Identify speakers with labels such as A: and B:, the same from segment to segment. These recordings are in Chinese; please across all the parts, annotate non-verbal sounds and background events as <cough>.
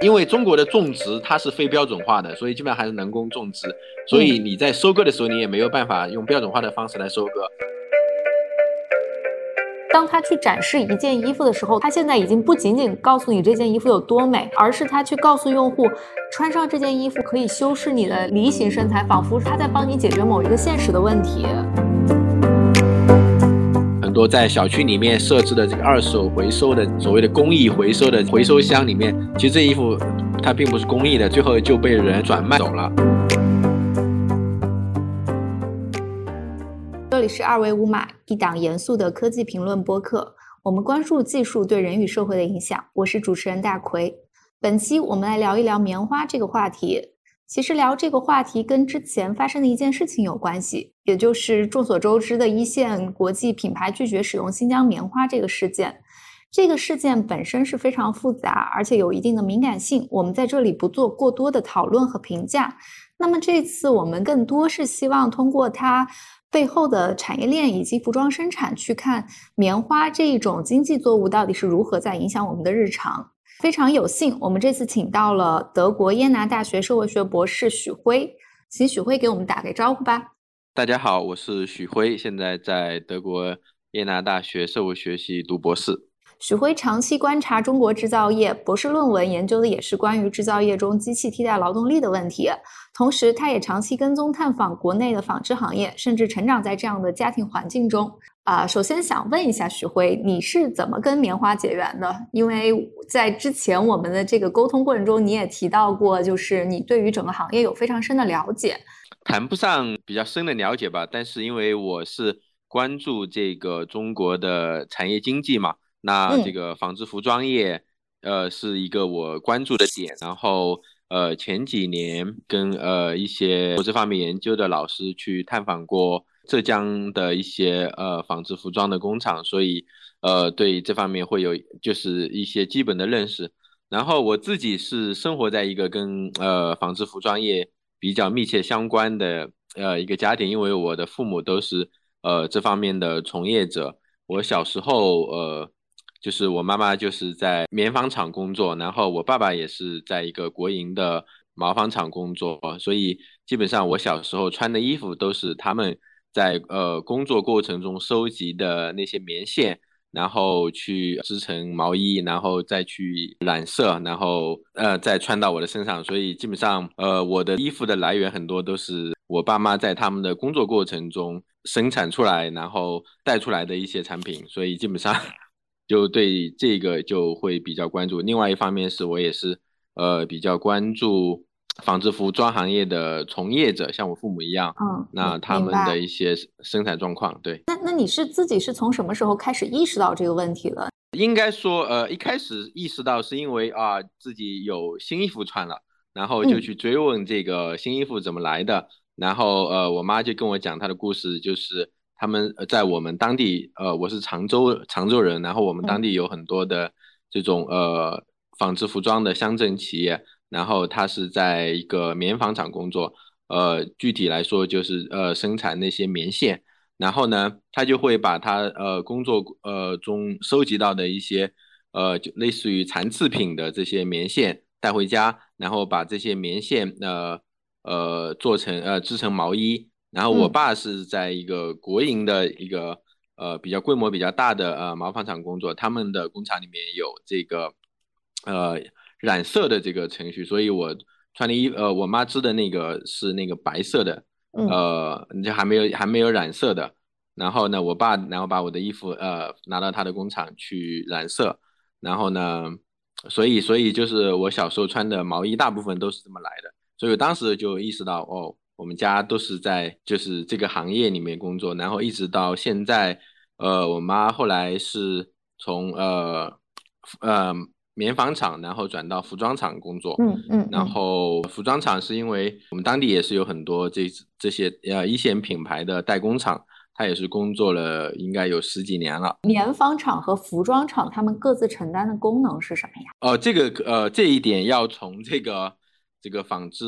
A: 因为中国的种植它是非标准化的，所以基本上还是人工种植，所以你在收割的时候，你也没有办法用标准化的方式来收割。
B: 当他去展示一件衣服的时候，他现在已经不仅仅告诉你这件衣服有多美，而是他去告诉用户，穿上这件衣服可以修饰你的梨形身材，仿佛他在帮你解决某一个现实的问题。
A: 很多在小区里面设置的这个二手回收的所谓的公益回收的回收箱里面，其实这衣服它并不是公益的，最后就被人转卖走了。
B: 这里是二维码，一档严肃的科技评论播客，我们关注技术对人与社会的影响。我是主持人大奎，本期我们来聊一聊棉花这个话题。其实聊这个话题跟之前发生的一件事情有关系，也就是众所周知的一线国际品牌拒绝使用新疆棉花这个事件。这个事件本身是非常复杂，而且有一定的敏感性，我们在这里不做过多的讨论和评价。那么这次我们更多是希望通过它背后的产业链以及服装生产，去看棉花这一种经济作物到底是如何在影响我们的日常。非常有幸，我们这次请到了德国耶拿大学社会学博士许辉，请许辉给我们打个招呼吧。
A: 大家好，我是许辉，现在在德国耶拿大学社会学系读博士。
B: 许辉长期观察中国制造业，博士论文研究的也是关于制造业中机器替代劳动力的问题。同时，他也长期跟踪探访国内的纺织行业，甚至成长在这样的家庭环境中。啊，首先想问一下许辉，你是怎么跟棉花结缘的？因为在之前我们的这个沟通过程中，你也提到过，就是你对于整个行业有非常深的了解。
A: 谈不上比较深的了解吧，但是因为我是关注这个中国的产业经济嘛，那这个纺织服装业，呃，是一个我关注的点。然后，呃，前几年跟呃一些做这方面研究的老师去探访过。浙江的一些呃纺织服装的工厂，所以呃对这方面会有就是一些基本的认识。然后我自己是生活在一个跟呃纺织服装业比较密切相关的呃一个家庭，因为我的父母都是呃这方面的从业者。我小时候呃就是我妈妈就是在棉纺厂工作，然后我爸爸也是在一个国营的毛纺厂工作，所以基本上我小时候穿的衣服都是他们。在呃工作过程中收集的那些棉线，然后去织成毛衣，然后再去染色，然后呃再穿到我的身上。所以基本上呃我的衣服的来源很多都是我爸妈在他们的工作过程中生产出来，然后带出来的一些产品。所以基本上就对这个就会比较关注。另外一方面是我也是呃比较关注。纺织服装行业的从业者，像我父母一样，
B: 嗯，
A: 那他们的一些生产状况，对。
B: 那那你是自己是从什么时候开始意识到这个问题的？
A: 应该说，呃，一开始意识到是因为啊，自己有新衣服穿了，然后就去追问这个新衣服怎么来的。然后，呃，我妈就跟我讲她的故事，就是他们在我们当地，呃，我是常州常州人，然后我们当地有很多的这种呃纺织服装的乡镇企业。然后他是在一个棉纺厂工作，呃，具体来说就是呃生产那些棉线。然后呢，他就会把他呃工作呃中收集到的一些呃就类似于残次品的这些棉线带回家，然后把这些棉线呃呃做成呃织成毛衣。然后我爸是在一个国营的一个呃比较规模比较大的呃毛纺厂工作，他们的工厂里面有这个呃。染色的这个程序，所以我穿的衣呃，我妈织的那个是那个白色的，呃，就还没有还没有染色的。然后呢，我爸然后把我的衣服呃拿到他的工厂去染色，然后呢，所以所以就是我小时候穿的毛衣大部分都是这么来的。所以我当时就意识到，哦，我们家都是在就是这个行业里面工作，然后一直到现在，呃，我妈后来是从呃呃。棉纺厂，然后转到服装厂工作。
B: 嗯嗯。
A: 然后服装厂是因为我们当地也是有很多这这些呃一线品牌的代工厂，他也是工作了应该有十几年了。
B: 棉纺厂和服装厂他们各自承担的功能是什么呀？
A: 哦，这个呃这一点要从这个这个纺织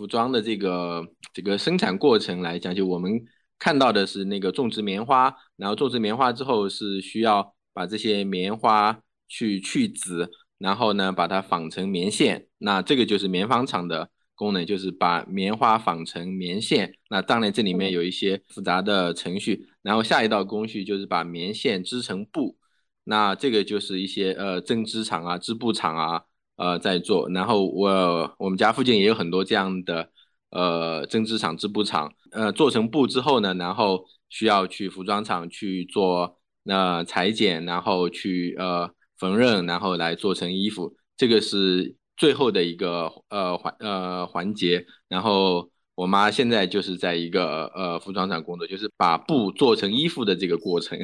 A: 服装的这个这个生产过程来讲，就我们看到的是那个种植棉花，然后种植棉花之后是需要把这些棉花。去去籽，然后呢把它纺成棉线，那这个就是棉纺厂的功能，就是把棉花纺成棉线。那当然这里面有一些复杂的程序，然后下一道工序就是把棉线织成布，那这个就是一些呃针织厂啊、织布厂啊呃在做。然后我我们家附近也有很多这样的呃针织厂、织布厂，呃做成布之后呢，然后需要去服装厂去做。那裁剪，然后去呃缝纫，然后来做成衣服，这个是最后的一个呃环呃环节。然后我妈现在就是在一个呃服装厂工作，就是把布做成衣服的这个过程。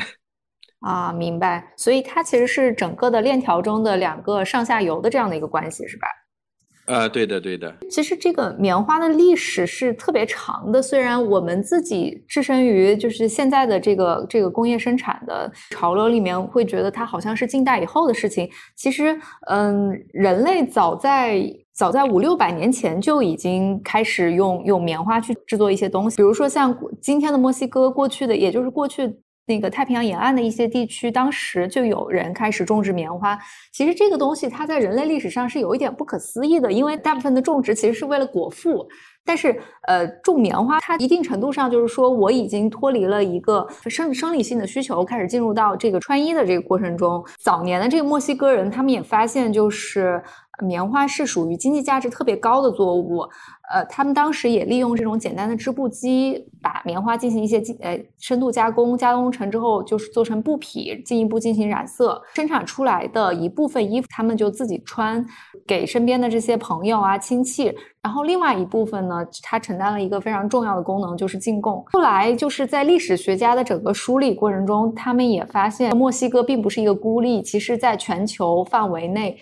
B: 啊，明白。所以它其实是整个的链条中的两个上下游的这样的一个关系，是吧？
A: 呃，对的，对的。
B: 其实这个棉花的历史是特别长的，虽然我们自己置身于就是现在的这个这个工业生产的潮流里面，会觉得它好像是近代以后的事情。其实，嗯，人类早在早在五六百年前就已经开始用用棉花去制作一些东西，比如说像今天的墨西哥，过去的也就是过去。那个太平洋沿岸的一些地区，当时就有人开始种植棉花。其实这个东西它在人类历史上是有一点不可思议的，因为大部分的种植其实是为了果腹。但是，呃，种棉花它一定程度上就是说，我已经脱离了一个生生理性的需求，开始进入到这个穿衣的这个过程中。早年的这个墨西哥人，他们也发现就是。棉花是属于经济价值特别高的作物，呃，他们当时也利用这种简单的织布机，把棉花进行一些呃深度加工，加工成之后就是做成布匹，进一步进行染色，生产出来的一部分衣服，他们就自己穿，给身边的这些朋友啊亲戚，然后另外一部分呢，它承担了一个非常重要的功能，就是进贡。后来就是在历史学家的整个梳理过程中，他们也发现墨西哥并不是一个孤立，其实在全球范围内。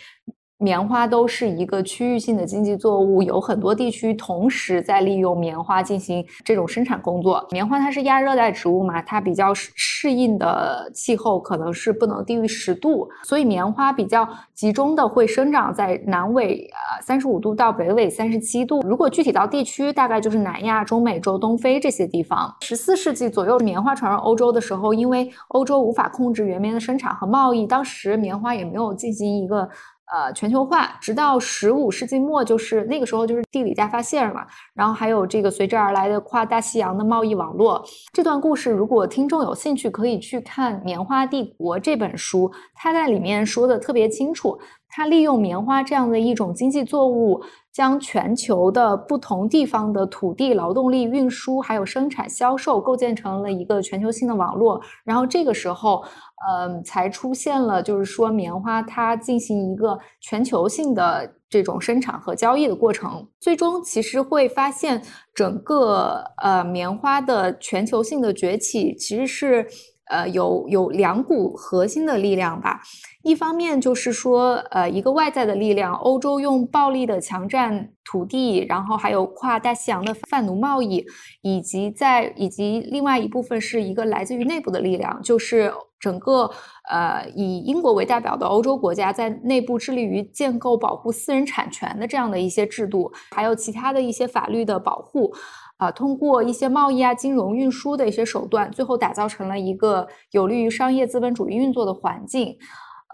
B: 棉花都是一个区域性的经济作物，有很多地区同时在利用棉花进行这种生产工作。棉花它是亚热带植物嘛，它比较适应的气候可能是不能低于十度，所以棉花比较集中的会生长在南纬呃三十五度到北纬三十七度。如果具体到地区，大概就是南亚、中美洲、东非这些地方。十四世纪左右，棉花传入欧洲的时候，因为欧洲无法控制原棉的生产和贸易，当时棉花也没有进行一个。呃，全球化，直到十五世纪末，就是那个时候，就是地理大发现嘛，然后还有这个随之而来的跨大西洋的贸易网络。这段故事，如果听众有兴趣，可以去看《棉花帝国》这本书，它在里面说的特别清楚。它利用棉花这样的一种经济作物，将全球的不同地方的土地、劳动力、运输，还有生产、销售，构建成了一个全球性的网络。然后这个时候，嗯，才出现了，就是说棉花它进行一个全球性的这种生产和交易的过程。最终，其实会发现整个呃棉花的全球性的崛起，其实是。呃，有有两股核心的力量吧。一方面就是说，呃，一个外在的力量，欧洲用暴力的强占土地，然后还有跨大西洋的贩奴贸易，以及在以及另外一部分是一个来自于内部的力量，就是整个呃以英国为代表的欧洲国家在内部致力于建构保护私人产权的这样的一些制度，还有其他的一些法律的保护。啊，通过一些贸易啊、金融、运输的一些手段，最后打造成了一个有利于商业资本主义运作的环境。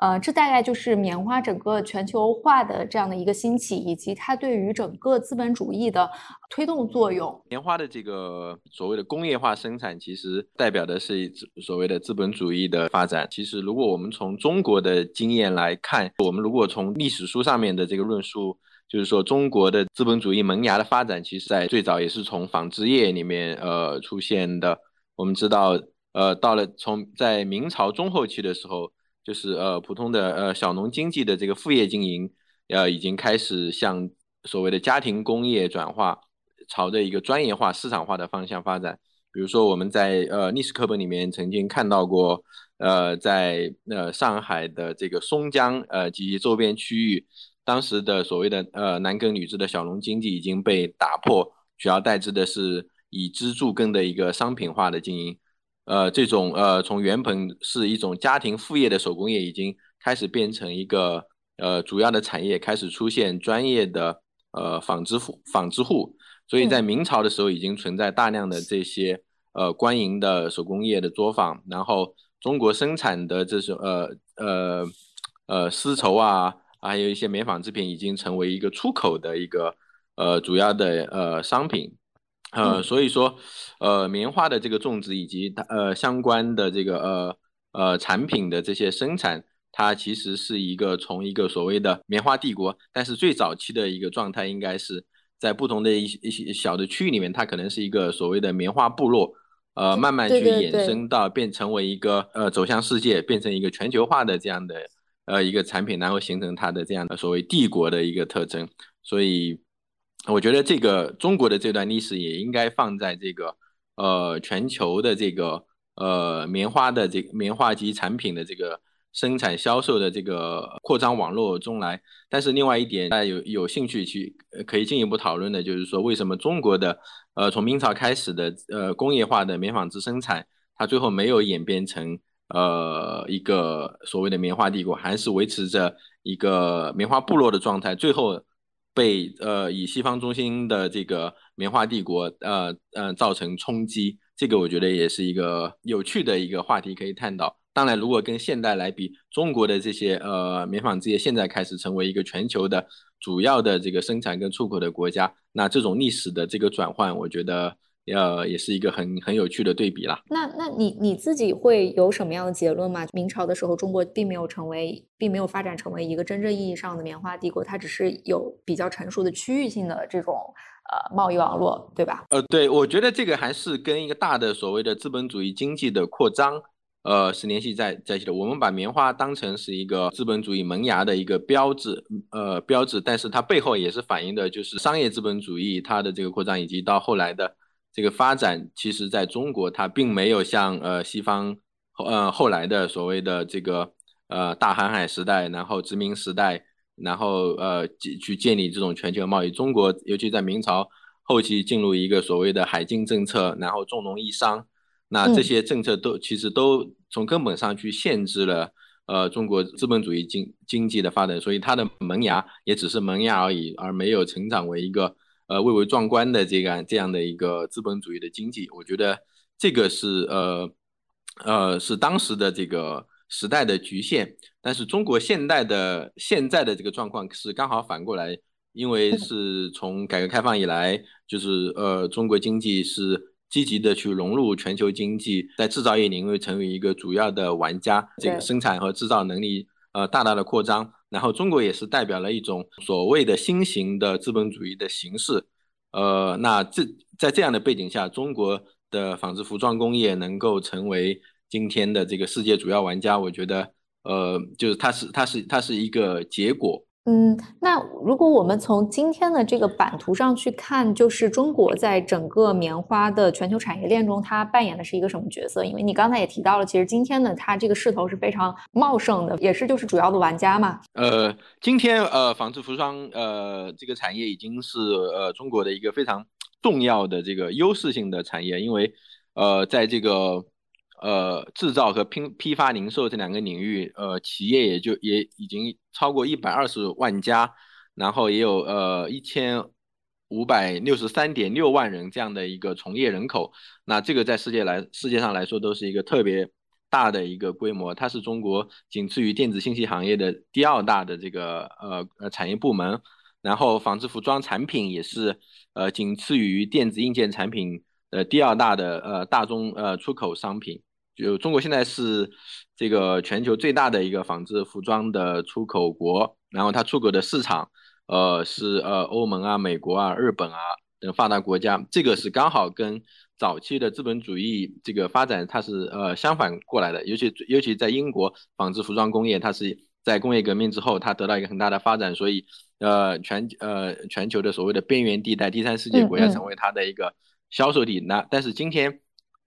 B: 呃，这大概就是棉花整个全球化的这样的一个兴起，以及它对于整个资本主义的推动作用。
A: 棉花的这个所谓的工业化生产，其实代表的是所谓的资本主义的发展。其实，如果我们从中国的经验来看，我们如果从历史书上面的这个论述。就是说，中国的资本主义萌芽的发展，其实在最早也是从纺织业里面呃出现的。我们知道，呃，到了从在明朝中后期的时候，就是呃普通的呃小农经济的这个副业经营，呃已经开始向所谓的家庭工业转化，朝着一个专业化、市场化的方向发展。比如说，我们在呃历史课本里面曾经看到过，呃，在呃上海的这个松江呃及周边区域。当时的所谓的呃男耕女织的小农经济已经被打破，取而代之的是以织助耕的一个商品化的经营，呃，这种呃从原本是一种家庭副业的手工业，已经开始变成一个呃主要的产业，开始出现专业的呃纺织户纺织户，所以在明朝的时候已经存在大量的这些呃官营的手工业的作坊，然后中国生产的这种呃呃呃丝绸啊。还有一些棉纺织品已经成为一个出口的一个呃主要的呃商品，呃，所以说呃棉花的这个种植以及它呃相关的这个呃呃产品的这些生产，它其实是一个从一个所谓的棉花帝国，但是最早期的一个状态应该是在不同的一一些小的区域里面，它可能是一个所谓的棉花部落。呃，慢慢去衍生到变成为一个呃走向世界，变成一个全球化的这样的呃一个产品，然后形成它的这样的所谓帝国的一个特征。所以，我觉得这个中国的这段历史也应该放在这个呃全球的这个呃棉花的这个棉花及产品的这个。生产销售的这个扩张网络中来，但是另外一点，大家有有兴趣去可以进一步讨论的，就是说为什么中国的呃从明朝开始的呃工业化的棉纺织生产，它最后没有演变成呃一个所谓的棉花帝国，还是维持着一个棉花部落的状态，最后被呃以西方中心的这个棉花帝国呃呃造成冲击，这个我觉得也是一个有趣的一个话题可以探讨。当然，如果跟现代来比，中国的这些呃棉纺织业现在开始成为一个全球的主要的这个生产跟出口的国家，那这种历史的这个转换，我觉得呃也是一个很很有趣的对比啦。
B: 那那你你自己会有什么样的结论吗？明朝的时候，中国并没有成为，并没有发展成为一个真正意义上的棉花帝国，它只是有比较成熟的区域性的这种呃贸易网络，对吧？
A: 呃，对，我觉得这个还是跟一个大的所谓的资本主义经济的扩张。呃，是联系在在一起的。我们把棉花当成是一个资本主义萌芽的一个标志，呃，标志。但是它背后也是反映的，就是商业资本主义它的这个扩张，以及到后来的这个发展。其实，在中国，它并没有像呃西方，呃后来的所谓的这个呃大航海时代，然后殖民时代，然后呃去建立这种全球贸易。中国尤其在明朝后期进入一个所谓的海禁政策，然后重农抑商。那这些政策都其实都从根本上去限制了呃中国资本主义经经济的发展，所以它的萌芽也只是萌芽而已，而没有成长为一个呃蔚为壮观的这个这样的一个资本主义的经济。我觉得这个是呃呃是当时的这个时代的局限，但是中国现代的现在的这个状况是刚好反过来，因为是从改革开放以来，就是呃中国经济是。积极的去融入全球经济，在制造业领域成为一个主要的玩家，这个生产和制造能力呃大大的扩张。然后中国也是代表了一种所谓的新型的资本主义的形式。呃，那这在这样的背景下，中国的纺织服装工业能够成为今天的这个世界主要玩家，我觉得呃就是它是它是它是一个结果。
B: 嗯，那如果我们从今天的这个版图上去看，就是中国在整个棉花的全球产业链中，它扮演的是一个什么角色？因为你刚才也提到了，其实今天呢，它这个势头是非常茂盛的，也是就是主要的玩家嘛。
A: 呃，今天呃，纺织服装呃这个产业已经是呃中国的一个非常重要的这个优势性的产业，因为呃在这个。呃，制造和批批发零售这两个领域，呃，企业也就也已经超过一百二十万家，然后也有呃一千五百六十三点六万人这样的一个从业人口。那这个在世界来世界上来说都是一个特别大的一个规模，它是中国仅次于电子信息行业的第二大的这个呃呃产业部门。然后纺织服装产品也是呃仅次于电子硬件产品的第二大的呃大宗呃出口商品。就中国现在是这个全球最大的一个纺织服装的出口国，然后它出口的市场，呃，是呃欧盟啊、美国啊、日本啊等发达国家，这个是刚好跟早期的资本主义这个发展它是呃相反过来的，尤其尤其在英国纺织服装工业，它是在工业革命之后它得到一个很大的发展，所以呃全呃全球的所谓的边缘地带第三世界国家成为它的一个销售地，那但是今天。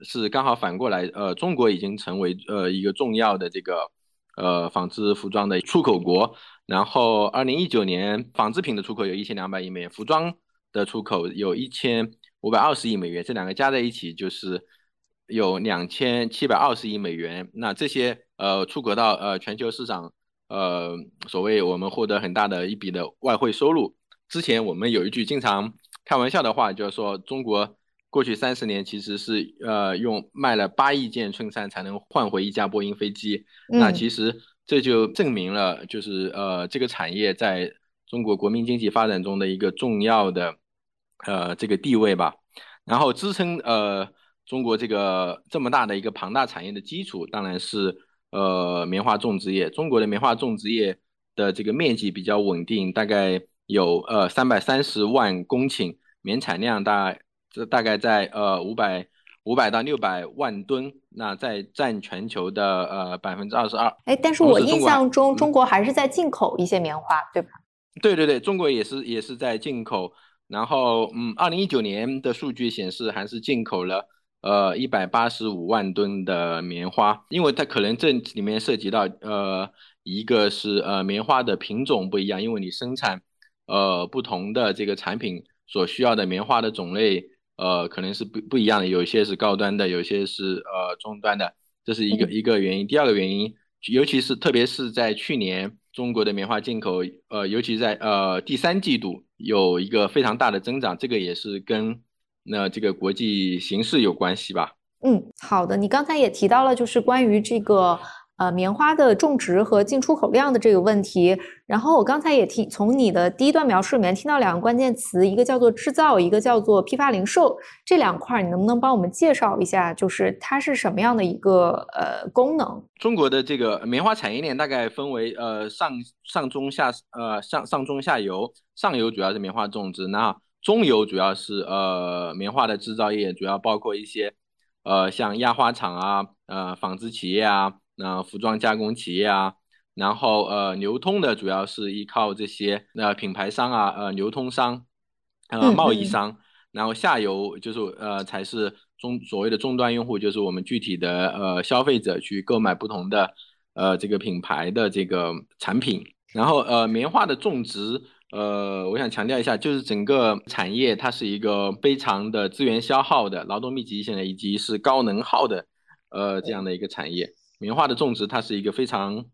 A: 是刚好反过来，呃，中国已经成为呃一个重要的这个呃纺织服装的出口国。然后，二零一九年纺织品的出口有一千两百亿美元，服装的出口有一千五百二十亿美元，这两个加在一起就是有两千七百二十亿美元。那这些呃出口到呃全球市场，呃，所谓我们获得很大的一笔的外汇收入。之前我们有一句经常开玩笑的话，就是说中国。过去三十年其实是呃用卖了八亿件衬衫才能换回一架波音飞机。那其实这就证明了就是呃这个产业在中国国民经济发展中的一个重要的呃这个地位吧。然后支撑呃中国这个这么大的一个庞大产业的基础，当然是呃棉花种植业。中国的棉花种植业的这个面积比较稳定，大概有呃三百三十万公顷，棉产量大这大概在呃五百五百到六百万吨，那在占全球的呃百分之二十二。
B: 哎，但是我印象中中国还是在进口一些棉花，对吧？
A: 对对对，中国也是也是在进口。然后，嗯，二零一九年的数据显示，还是进口了呃一百八十五万吨的棉花，因为它可能这里面涉及到呃一个是呃棉花的品种不一样，因为你生产呃不同的这个产品所需要的棉花的种类呃可能是不不一样的，有些是高端的，有些是呃中端的，这是一个一个原因。第二个原因，尤其是特别是在去年。中国的棉花进口，呃，尤其在呃第三季度有一个非常大的增长，这个也是跟那这个国际形势有关系吧？
B: 嗯，好的，你刚才也提到了，就是关于这个。呃，棉花的种植和进出口量的这个问题，然后我刚才也听从你的第一段描述里面听到两个关键词，一个叫做制造，一个叫做批发零售，这两块你能不能帮我们介绍一下，就是它是什么样的一个呃功能？
A: 中国的这个棉花产业链大概分为呃上上中下呃上上中下游，上游主要是棉花种植，那中游主要是呃棉花的制造业，主要包括一些呃像压花厂啊，呃纺织企业啊。那服装加工企业啊，然后呃流通的主要是依靠这些那品牌商啊，呃流通商，呃贸易商，然后下游就是呃才是中所谓的终端用户，就是我们具体的呃消费者去购买不同的呃这个品牌的这个产品，然后呃棉花的种植，呃我想强调一下，就是整个产业它是一个非常的资源消耗的、劳动密集性的以及是高能耗的呃这样的一个产业。棉花的种植，它是一个非常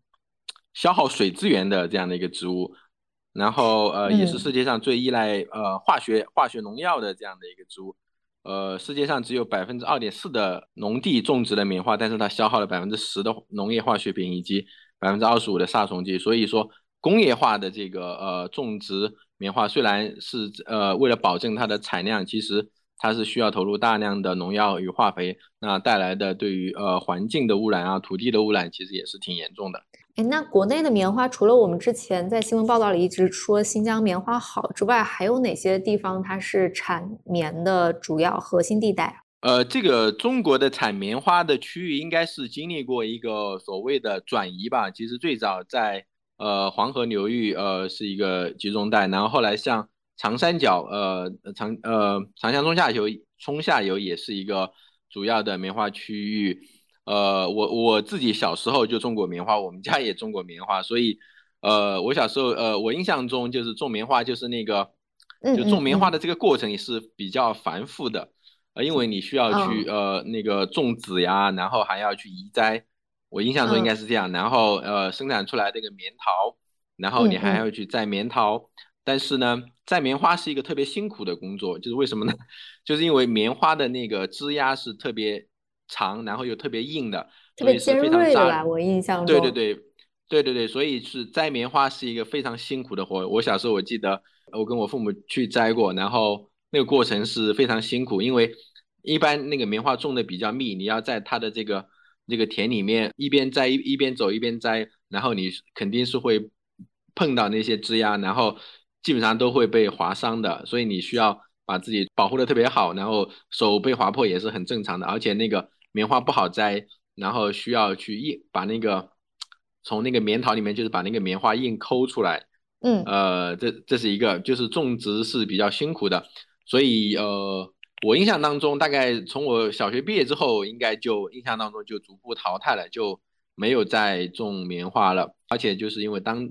A: 消耗水资源的这样的一个植物，然后呃，也是世界上最依赖呃化学化学农药的这样的一个植物。呃，世界上只有百分之二点四的农地种植了棉花，但是它消耗了百分之十的农业化学品以及百分之二十五的杀虫剂。所以说，工业化的这个呃种植棉花，虽然是呃为了保证它的产量，其实。它是需要投入大量的农药与化肥，那带来的对于呃环境的污染啊、土地的污染，其实也是挺严重的。
B: 哎，那国内的棉花，除了我们之前在新闻报道里一直说新疆棉花好之外，还有哪些地方它是产棉的主要核心地带？
A: 呃，这个中国的产棉花的区域应该是经历过一个所谓的转移吧。其实最早在呃黄河流域，呃是一个集中带，然后后来像。长三角，呃，长呃长江中下游，中下游也是一个主要的棉花区域。呃，我我自己小时候就种过棉花，我们家也种过棉花，所以，呃，我小时候，呃，我印象中就是种棉花，就是那个，就种棉花的这个过程也是比较繁复的，呃，因为你需要去呃那个种籽呀，然后还要去移栽，我印象中应该是这样，然后呃生产出来这个棉桃，然后你还要去摘棉桃。但是呢，摘棉花是一个特别辛苦的工作，就是为什么呢？<laughs> 就是因为棉花的那个枝丫是特别长，然后又特别硬的，
B: 特别尖锐的我印象
A: 中。对对对，对对对，所以是摘棉花是一个非常辛苦的活。我小时候我记得，我跟我父母去摘过，然后那个过程是非常辛苦，因为一般那个棉花种的比较密，你要在它的这个这个田里面一边摘一一边走一边摘，然后你肯定是会碰到那些枝丫，然后。基本上都会被划伤的，所以你需要把自己保护的特别好，然后手被划破也是很正常的。而且那个棉花不好摘，然后需要去硬把那个从那个棉桃里面就是把那个棉花硬抠出来。
B: 嗯，
A: 呃，这这是一个，就是种植是比较辛苦的。所以呃，我印象当中，大概从我小学毕业之后，应该就印象当中就逐步淘汰了，就没有再种棉花了。而且就是因为当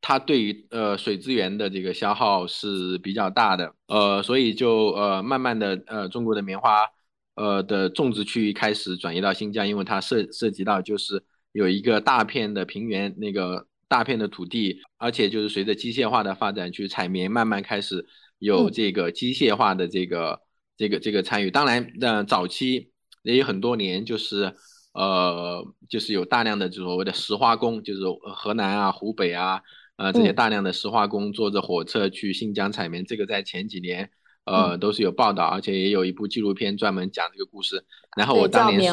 A: 它对于呃水资源的这个消耗是比较大的，呃，所以就呃慢慢的呃中国的棉花呃的种植区域开始转移到新疆，因为它涉涉及到就是有一个大片的平原那个大片的土地，而且就是随着机械化的发展，去采棉慢慢开始有这个机械化的这个这个这个参与。当然，呃早期也有很多年就是呃，就是有大量的所谓的石化工，就是河南啊、湖北啊，呃，这些大量的石化工坐着火车去新疆采棉，这个在前几年呃都是有报道，而且也有一部纪录片专门讲这个故事。然后我当年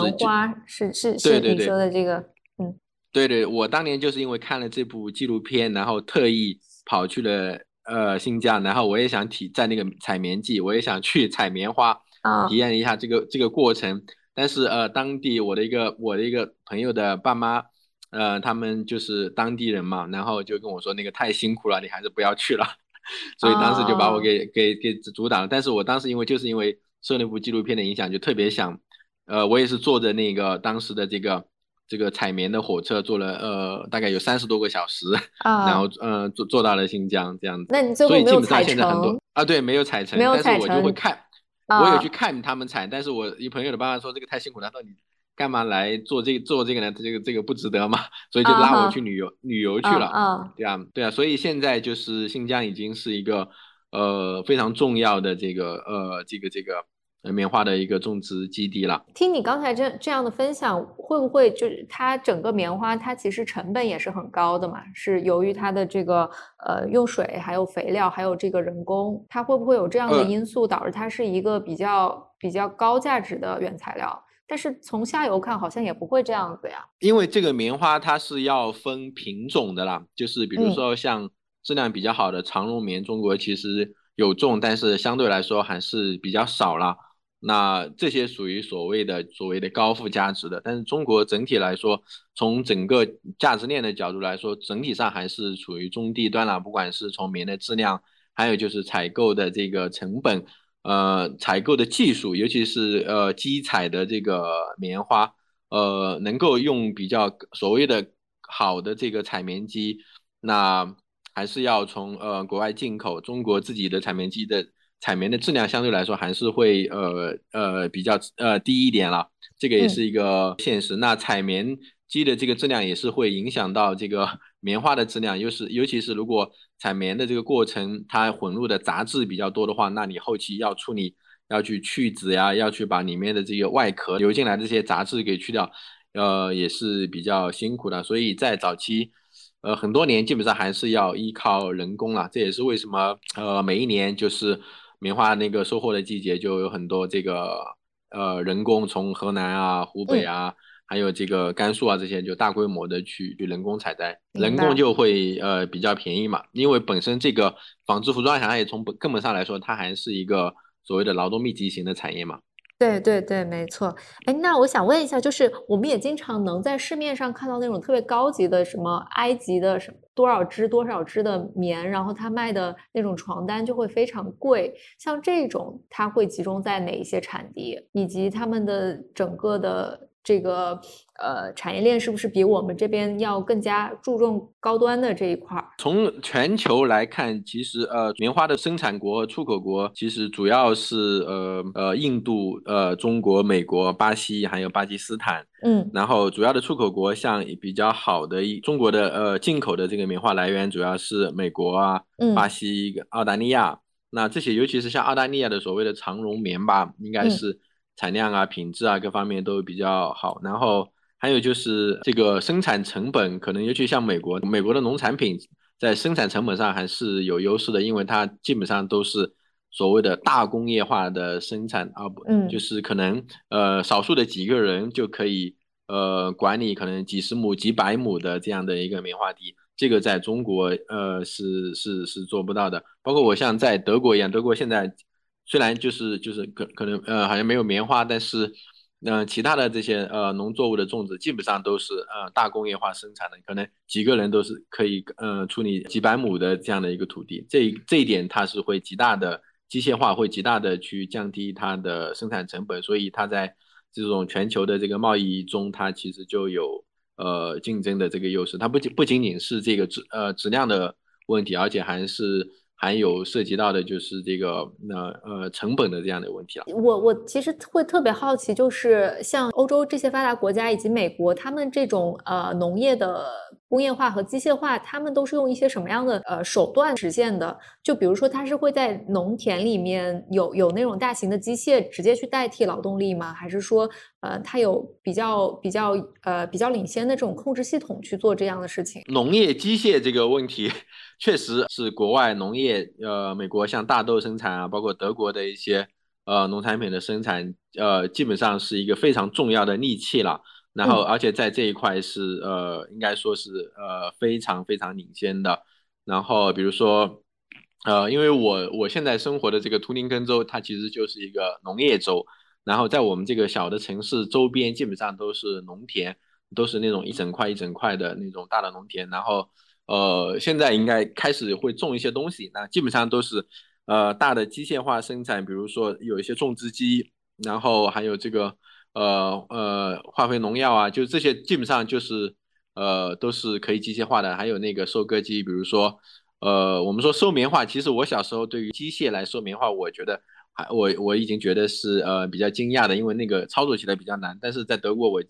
B: 是是是是你说的这个，嗯，
A: 对对，我当年就是因为看了这部纪录片，然后特意跑去了呃新疆，然后我也想体在那个采棉季，我也想去采棉花，体验一下这个这个过程。但是呃，当地我的一个我的一个朋友的爸妈，呃，他们就是当地人嘛，然后就跟我说那个太辛苦了，你还是不要去了。<laughs> 所以当时就把我给给给阻挡了。但是我当时因为就是因为受那部纪录片的影响，就特别想，呃，我也是坐着那个当时的这个这个采棉的火车，坐了呃大概有三十多个小时，然后呃坐坐到了新疆这样子。
B: 那你最后没有采成？
A: 啊，对，没有采成，
B: 没有
A: 采成。但是我就会看。我有去看他们采，但是我一朋友的爸爸说这个太辛苦了，说你干嘛来做这做这个呢？这个这个不值得嘛，<laughs> 所以就拉我去旅游旅游去了。嗯，对啊，对啊，所以现在就是新疆已经是一个呃非常重要的这个呃这个这个。棉花的一个种植基地了。
B: 听你刚才这这样的分享，会不会就是它整个棉花它其实成本也是很高的嘛？是由于它的这个呃用水、还有肥料、还有这个人工，它会不会有这样的因素导致它是一个比较比较高价值的原材料？但是从下游看，好像也不会这样子呀。
A: 因为这个棉花它是要分品种的啦，就是比如说像质量比较好的长绒棉，中国其实有种，但是相对来说还是比较少了。那这些属于所谓的所谓的高附加值的，但是中国整体来说，从整个价值链的角度来说，整体上还是处于中低端了。不管是从棉的质量，还有就是采购的这个成本，呃，采购的技术，尤其是呃机采的这个棉花，呃，能够用比较所谓的好的这个采棉机，那还是要从呃国外进口，中国自己的采棉机的。采棉的质量相对来说还是会呃呃比较呃低一点了，这个也是一个现实。那采棉机的这个质量也是会影响到这个 <laughs> 棉花的质量，尤是尤其是如果采棉的这个过程它混入的杂质比较多的话，那你后期要处理要去去籽呀，要去把里面的这个外壳流进来这些杂质给去掉，呃也是比较辛苦的。所以在早期。呃，很多年基本上还是要依靠人工了，这也是为什么呃每一年就是棉花那个收获的季节就有很多这个呃人工从河南啊、湖北啊，还有这个甘肃啊这些就大规模的去去人工采摘，人工就会呃比较便宜嘛，因为本身这个纺织服装行业从本根本上来说，它还是一个所谓的劳动密集型的产业嘛。
B: 对对对，没错。哎，那我想问一下，就是我们也经常能在市面上看到那种特别高级的，什么埃及的什么多少支多少支的棉，然后它卖的那种床单就会非常贵。像这种，它会集中在哪一些产地，以及他们的整个的。这个呃产业链是不是比我们这边要更加注重高端的这一块儿？
A: 从全球来看，其实呃棉花的生产国和、出口国其实主要是呃呃印度、呃中国、美国、巴西还有巴基斯坦。
B: 嗯，
A: 然后主要的出口国像比较好的一中国的呃进口的这个棉花来源主要是美国啊、巴西、澳大利亚。那这些尤其是像澳大利亚的所谓的长绒棉吧，应该是。产量啊、品质啊各方面都比较好，然后还有就是这个生产成本，可能尤其像美国，美国的农产品在生产成本上还是有优势的，因为它基本上都是所谓的大工业化的生产啊，不，就是可能呃少数的几个人就可以呃管理可能几十亩、几百亩的这样的一个棉花地，这个在中国呃是是是做不到的，包括我像在德国一样，德国现在。虽然就是就是可可能呃好像没有棉花，但是嗯其他的这些呃农作物的种植基本上都是呃大工业化生产的，可能几个人都是可以呃处理几百亩的这样的一个土地，这这一点它是会极大的机械化，会极大的去降低它的生产成本，所以它在这种全球的这个贸易中，它其实就有呃竞争的这个优势，它不仅不仅仅是这个质呃质量的问题，而且还是。还有涉及到的就是这个那呃成本的这样的问题了。
B: 我我其实会特别好奇，就是像欧洲这些发达国家以及美国，他们这种呃农业的工业化和机械化，他们都是用一些什么样的呃手段实现的？就比如说，它是会在农田里面有有那种大型的机械直接去代替劳动力吗？还是说，呃，它有比较比较呃比较领先的这种控制系统去做这样的事情？
A: 农业机械这个问题，<laughs> 确实是国外农业呃，美国像大豆生产啊，包括德国的一些呃农产品的生产，呃，基本上是一个非常重要的利器了。然后，而且在这一块是呃，应该说是呃非常非常领先的。然后，比如说，呃，因为我我现在生活的这个图林根州，它其实就是一个农业州。然后，在我们这个小的城市周边，基本上都是农田，都是那种一整块一整块的那种大的农田。然后，呃，现在应该开始会种一些东西，那基本上都是呃大的机械化生产，比如说有一些种植机，然后还有这个。呃呃，化肥、农药啊，就这些基本上就是呃都是可以机械化的。还有那个收割机，比如说呃，我们说收棉花，其实我小时候对于机械来收棉花，我觉得还我我已经觉得是呃比较惊讶的，因为那个操作起来比较难。但是在德国，我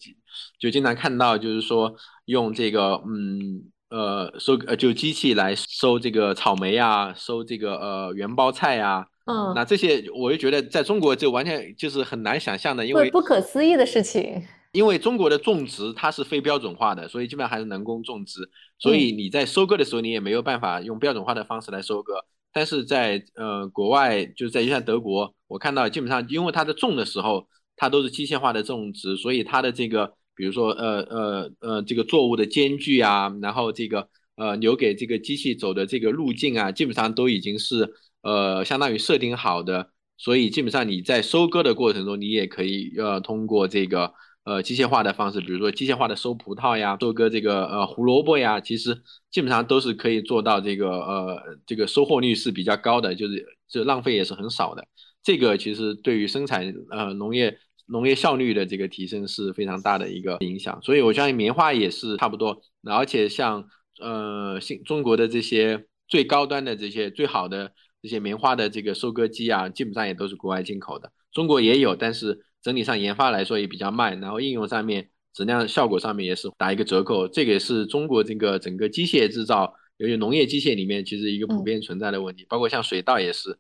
A: 就经常看到，就是说用这个嗯呃收呃就机器来收这个草莓啊，收这个呃圆包菜啊。
B: 嗯，
A: 那这些我就觉得在中国就完全就是很难想象的，因为
B: 不可思议的事情。
A: 因为中国的种植它是非标准化的，所以基本上还是人工种植，所以你在收割的时候你也没有办法用标准化的方式来收割。但是在呃国外，就是在像德国，我看到基本上因为它的种的时候它都是机械化的种植，所以它的这个比如说呃呃呃这个作物的间距啊，然后这个呃留给这个机器走的这个路径啊，基本上都已经是。呃，相当于设定好的，所以基本上你在收割的过程中，你也可以呃通过这个呃机械化的方式，比如说机械化的收葡萄呀，收割这个呃胡萝卜呀，其实基本上都是可以做到这个呃这个收获率是比较高的，就是这浪费也是很少的。这个其实对于生产呃农业农业效率的这个提升是非常大的一个影响。所以我相信棉花也是差不多，而且像呃新中国的这些最高端的这些最好的。这些棉花的这个收割机啊，基本上也都是国外进口的，中国也有，但是整体上研发来说也比较慢，然后应用上面质量效果上面也是打一个折扣，这个也是中国这个整个机械制造，尤其农业机械里面其实一个普遍存在的问题，包括像水稻也是，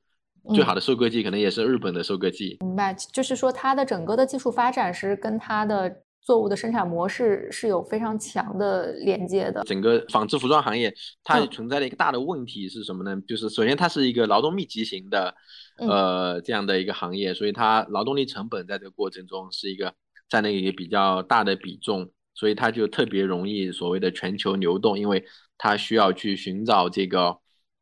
A: 最好的收割机可能也是日本的收割机。
B: 明白，就是说它的整个的技术发展是跟它的。作物的生产模式是有非常强的连接的。
A: 整个纺织服装行业，它存在的一个大的问题是什么呢？就是首先它是一个劳动密集型的，呃，这样的一个行业，所以它劳动力成本在这个过程中是一个占了一个比较大的比重，所以它就特别容易所谓的全球流动，因为它需要去寻找这个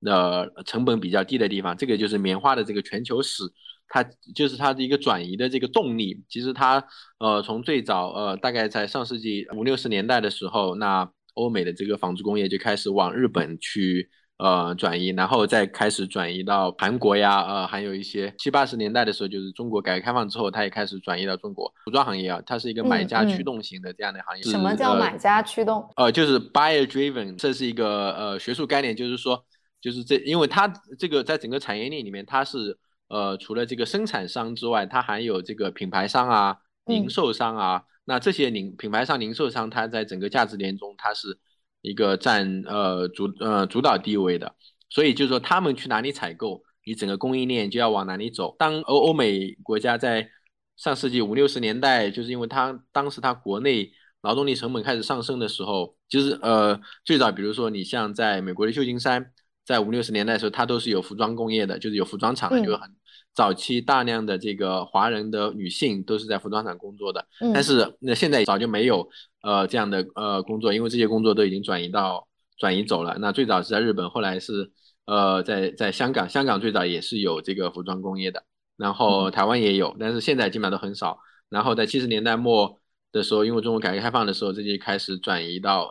A: 呃成本比较低的地方。这个就是棉花的这个全球史。它就是它的一个转移的这个动力。其实它，呃，从最早，呃，大概在上世纪五六十年代的时候，那欧美的这个纺织工业就开始往日本去，呃，转移，然后再开始转移到韩国呀，呃，还有一些七八十年代的时候，就是中国改革开放之后，它也开始转移到中国服装行业啊。它是一个买家驱动型的这样的行业。
B: 什么叫买家驱动？
A: 呃，就是 buyer driven，这是一个呃学术概念，就是说，就是这，因为它这个在整个产业链里面，它是。呃，除了这个生产商之外，它还有这个品牌商啊、零售商啊。那这些零品牌商、零售商，它在整个价值链中，它是一个占呃主呃主导地位的。所以就是说，他们去哪里采购，你整个供应链就要往哪里走。当欧欧美国家在上世纪五六十年代，就是因为它当时它国内劳动力成本开始上升的时候，就是呃最早，比如说你像在美国的旧金山。在五六十年代的时候，它都是有服装工业的，就是有服装厂的，就很早期大量的这个华人的女性都是在服装厂工作的。但是那现在早就没有呃这样的呃工作，因为这些工作都已经转移到转移走了。那最早是在日本，后来是呃在在香港，香港最早也是有这个服装工业的，然后台湾也有，但是现在基本上都很少。然后在七十年代末的时候，因为中国改革开放的时候，这些开始转移到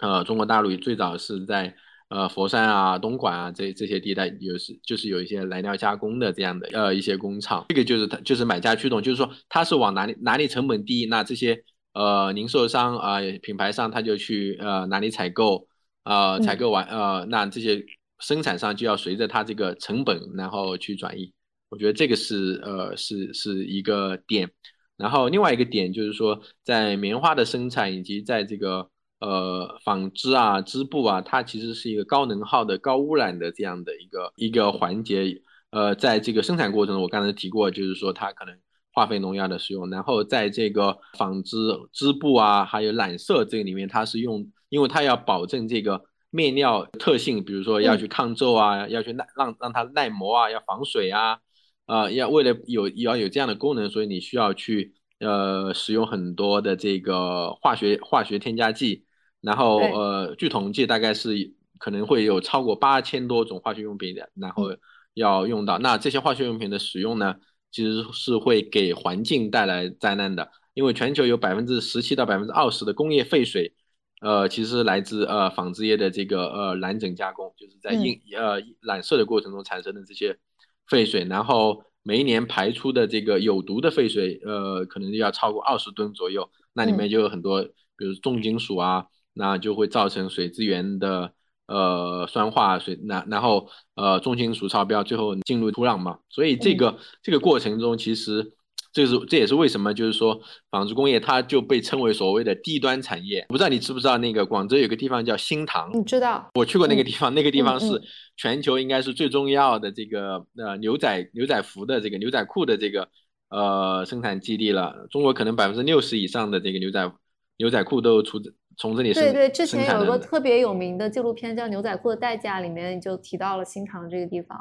A: 呃呃中国大陆，最早是在。呃，佛山啊、东莞啊，这这些地带有是就是有一些来料加工的这样的呃一些工厂，这个就是它就是买家驱动，就是说它是往哪里哪里成本低，那这些呃零售商啊品牌商他就去呃哪里采购，呃采购完呃那这些生产商就要随着它这个成本然后去转移，我觉得这个是呃是是一个点，然后另外一个点就是说在棉花的生产以及在这个呃纺织啊、织布啊，它其实是一个高能耗的、高污染的这样的一个一个环节。呃，在这个生产过程中，我刚才提过，就是说它可能化肥、农药的使用，然后在这个纺织织布啊，还有染色这个里面，它是用，因为它要保证这个面料特性，比如说要去抗皱啊，要去耐让让它耐磨啊，要防水啊，呃，要为了有要有这样的功能，所以你需要去呃使用很多的这个化学化学添加剂，然后呃，据统计大概是可能会有超过八千多种化学用品的，然后。要用到。那这些化学用品的使用呢，其实是会给环境带来灾难的，因为全球有百分之十七到百分之二十的工业废水，呃，其实来自呃纺织业的这个呃染整加工，就是在印呃染色的过程中产生的这些废水，然后每一年排出的这个有毒的废水，呃，可能要超过二十吨左右，那里面就有很多，比如重金属啊，那就会造成水资源的。呃，酸化水，然然后呃，重金属超标，最后进入土壤嘛。所以这个这个过程中，其实这是这也是为什么，就是说纺织工业它就被称为所谓的低端产业。不知道你知不知道，那个广州有个地方叫新塘，
B: 你知道？
A: 我去过那个地方，那个地方是全球应该是最重要的这个呃牛仔牛仔服的这个牛仔裤的这个呃生产基地了。中国可能百分之六十以上的这个牛仔牛仔裤都出自。从这里
B: 对对，之前有个特别有名的纪录片叫《牛仔裤的代价》，里面就提到了新塘这个地方。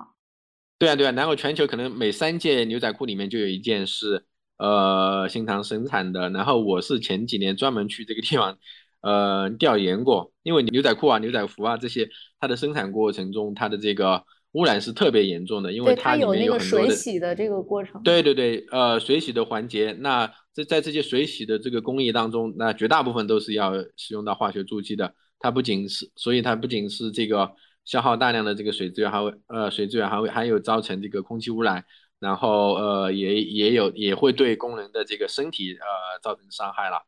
A: 对啊对啊，然后全球可能每三件牛仔裤里面就有一件是呃新塘生产的。然后我是前几年专门去这个地方呃调研过，因为牛仔裤啊、牛仔服啊这些，它的生产过程中它的这个。污染是特别严重的，因为它
B: 有
A: 很多
B: 的水洗的这个过程。
A: 对对对，呃，水洗的环节，那在在这些水洗的这个工艺当中，那绝大部分都是要使用到化学助剂的。它不仅是，所以它不仅是这个消耗大量的这个水资源，还会呃水资源还会还有造成这个空气污染，然后呃也也有也会对工人的这个身体呃造成伤害了。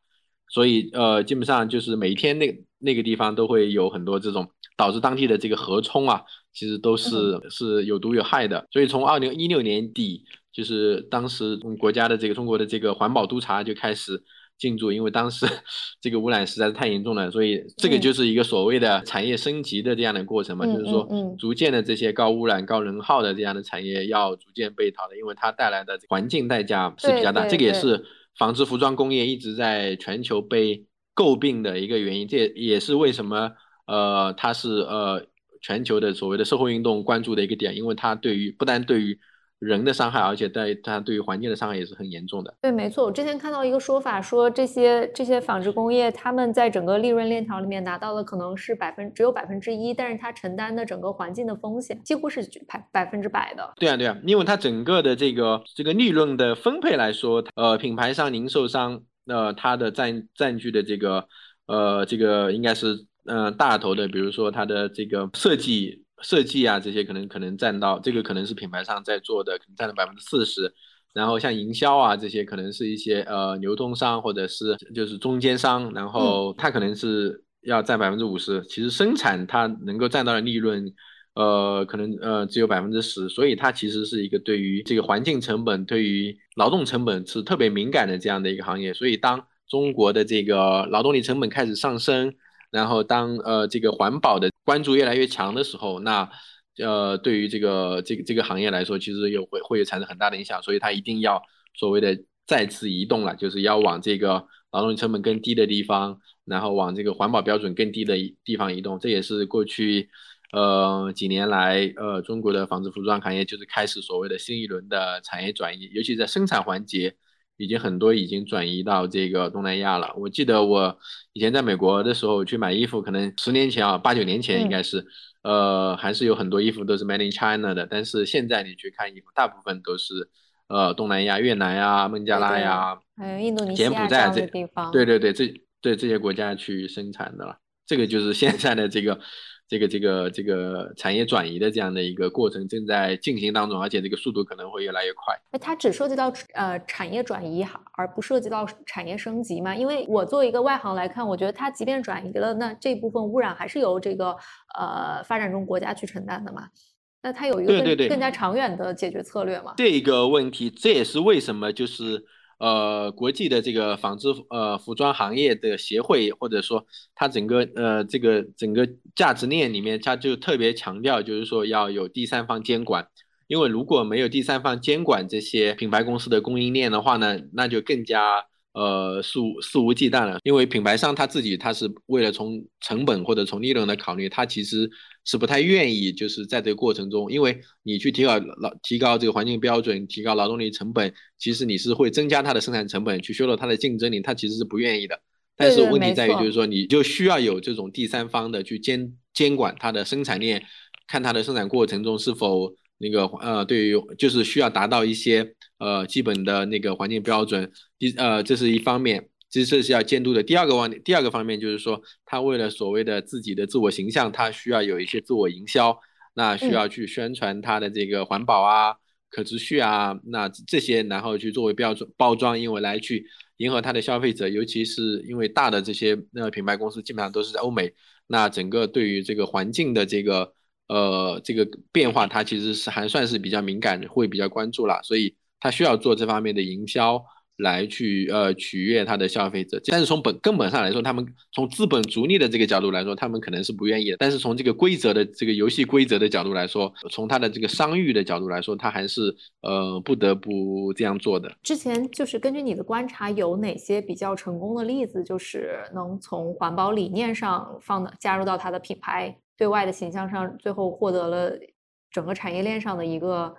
A: 所以呃基本上就是每天那那个地方都会有很多这种导致当地的这个河冲啊。其实都是是有毒有害的，所以从二零一六年底，就是当时国家的这个中国的这个环保督察就开始进驻，因为当时 <laughs> 这个污染实在是太严重了，所以这个就是一个所谓的产业升级的这样的过程嘛，就是说逐渐的这些高污染、高能耗的这样的产业要逐渐被淘汰，因为它带来的环境代价是比较大，这个也是纺织服装工业一直在全球被诟病的一个原因，这也是为什么呃它是呃。全球的所谓的社会运动关注的一个点，因为它对于不单对于人的伤害，而且在它对于环境的伤害也是很严重的。
B: 对，没错。我之前看到一个说法，说这些这些纺织工业，他们在整个利润链条里面拿到的可能是百分只有百分之一，但是它承担的整个环境的风险几乎是百百分之百的。
A: 对啊，对啊，因为它整个的这个这个利润的分配来说，呃，品牌商、零售商，呃，它的占占据的这个呃这个应该是。嗯，大头的，比如说它的这个设计设计啊，这些可能可能占到这个可能是品牌上在做的，可能占了百分之四十。然后像营销啊这些，可能是一些呃流通商或者是就是中间商，然后它可能是要占百分之五十。其实生产它能够占到的利润，呃，可能呃只有百分之十。所以它其实是一个对于这个环境成本、对于劳动成本是特别敏感的这样的一个行业。所以当中国的这个劳动力成本开始上升，然后，当呃这个环保的关注越来越强的时候，那呃对于这个这个这个行业来说，其实有会会产生很大的影响，所以它一定要所谓的再次移动了，就是要往这个劳动力成本更低的地方，然后往这个环保标准更低的地方移动。这也是过去呃几年来呃中国的纺织服装行业就是开始所谓的新一轮的产业转移，尤其在生产环节。已经很多已经转移到这个东南亚了。我记得我以前在美国的时候去买衣服，可能十年前啊，八九年前应该是，呃，还是有很多衣服都是 made in China 的。但是现在你去看衣服，大部分都是呃东南亚、越南呀、孟加拉呀，
B: 还有印度尼
A: 西亚这样
B: 的地方。
A: 对对对，这对这些国家去生产的了。这个就是现在的这个。这个这个这个产业转移的这样的一个过程正在进行当中，而且这个速度可能会越来越快。
B: 那它只涉及到呃产业转移，而不涉及到产业升级吗？因为我作为一个外行来看，我觉得它即便转移了，那这部分污染还是由这个呃发展中国家去承担的嘛？那它有一个更更加长远的解决策略嘛？
A: 这个问题，这也是为什么就是呃国际的这个纺织呃服装行业的协会，或者说它整个呃这个整个价值链里面，它就特别强调，就是说要有第三方监管。因为如果没有第三方监管这些品牌公司的供应链的话呢，那就更加呃肆无肆无忌惮了。因为品牌商他自己他是为了从成本或者从利润的考虑，他其实是不太愿意就是在这个过程中，因为你去提高劳提高这个环境标准，提高劳动力成本，其实你是会增加它的生产成本，去削弱它的竞争力，他其实是不愿意的。但是问题在于就是说，你就需要有这种第三方的去监监管它的生产链，看它的生产过程中是否。那个呃，对于就是需要达到一些呃基本的那个环境标准，第呃这是一方面，其实这是要监督的。第二个方第二个方面就是说，他为了所谓的自己的自我形象，他需要有一些自我营销，那需要去宣传他的这个环保啊、可持续啊，那这些然后去作为标准包装，因为来去迎合他的消费者，尤其是因为大的这些呃品牌公司基本上都是在欧美，那整个对于这个环境的这个。呃，这个变化它其实是还算是比较敏感，会比较关注啦，所以他需要做这方面的营销来去呃取悦他的消费者。但是从本根本上来说，他们从资本逐利的这个角度来说，他们可能是不愿意的。但是从这个规则的这个游戏规则的角度来说，从它的这个商誉的角度来说，它还是呃不得不这样做的。
B: 之前就是根据你的观察，有哪些比较成功的例子，就是能从环保理念上放的加入到它的品牌？对外的形象上，最后获得了整个产业链上的一个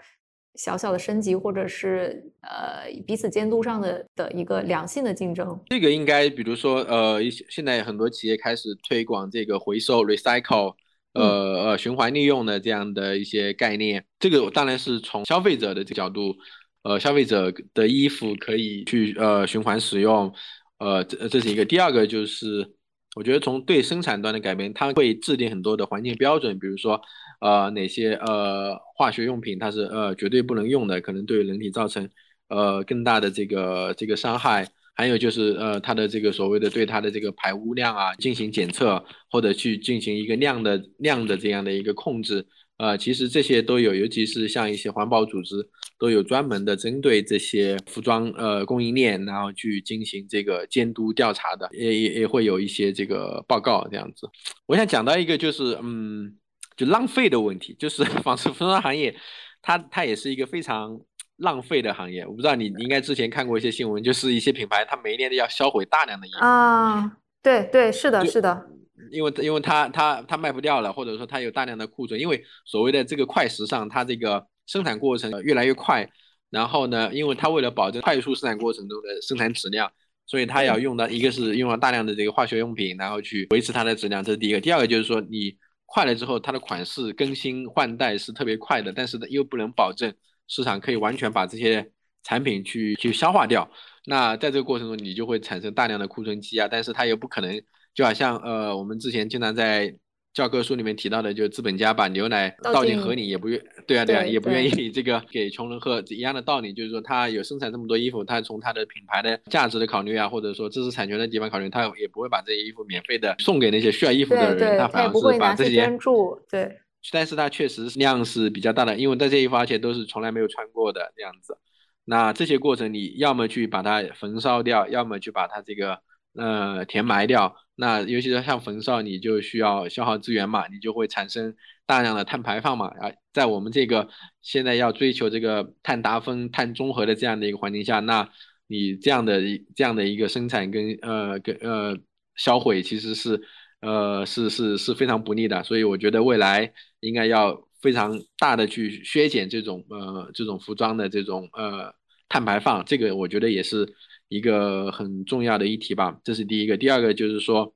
B: 小小的升级，或者是呃彼此监督上的的一个良性的竞争。
A: 这个应该，比如说呃，现在很多企业开始推广这个回收 （recycle），呃呃循环利用的这样的一些概念。这个当然是从消费者的角度，呃，消费者的衣服可以去呃循环使用，呃，这这是一个。第二个就是。我觉得从对生产端的改变，它会制定很多的环境标准，比如说，呃，哪些呃化学用品它是呃绝对不能用的，可能对人体造成呃更大的这个这个伤害。还有就是呃它的这个所谓的对它的这个排污量啊进行检测，或者去进行一个量的量的这样的一个控制。呃，其实这些都有，尤其是像一些环保组织都有专门的针对这些服装呃供应链，然后去进行这个监督调查的，也也也会有一些这个报告这样子。我想讲到一个就是嗯，就浪费的问题，就是 <laughs> 纺织服装行业，它它也是一个非常浪费的行业。我不知道你你应该之前看过一些新闻，就是一些品牌它每一年都要销毁大量的衣服
B: 啊，对对，是的，是的。
A: 因为因为它它它卖不掉了，或者说它有大量的库存，因为所谓的这个快时尚，它这个生产过程越来越快，然后呢，因为它为了保证快速生产过程中的生产质量，所以它要用到一个是用了大量的这个化学用品，然后去维持它的质量，这是第一个。第二个就是说你快了之后，它的款式更新换代是特别快的，但是呢又不能保证市场可以完全把这些产品去去消化掉。那在这个过程中，你就会产生大量的库存积压，但是它又不可能。就好像呃，我们之前经常在教科书里面提到的，就资本家把牛奶倒进河里也不愿，对啊对啊，也不愿意这个给穷人喝一样的道理，就是说他有生产这么多衣服，他从他的品牌的价值的考虑啊，或者说知识产权的地方考虑，他也不会把这些衣服免费的送给那些需要衣服的人，他反而是把这些
B: 捐助，对。
A: 但是他确实量是比较大的，因为这些衣服而且都是从来没有穿过的这样子，那这些过程你要么去把它焚烧掉，要么去把它这个。呃，填埋掉，那尤其是像焚烧，你就需要消耗资源嘛，你就会产生大量的碳排放嘛。啊，在我们这个现在要追求这个碳达峰、碳中和的这样的一个环境下，那你这样的这样的一个生产跟呃跟呃销毁，其实是呃是是是非常不利的。所以我觉得未来应该要非常大的去削减这种呃这种服装的这种呃碳排放，这个我觉得也是。一个很重要的议题吧，这是第一个。第二个就是说，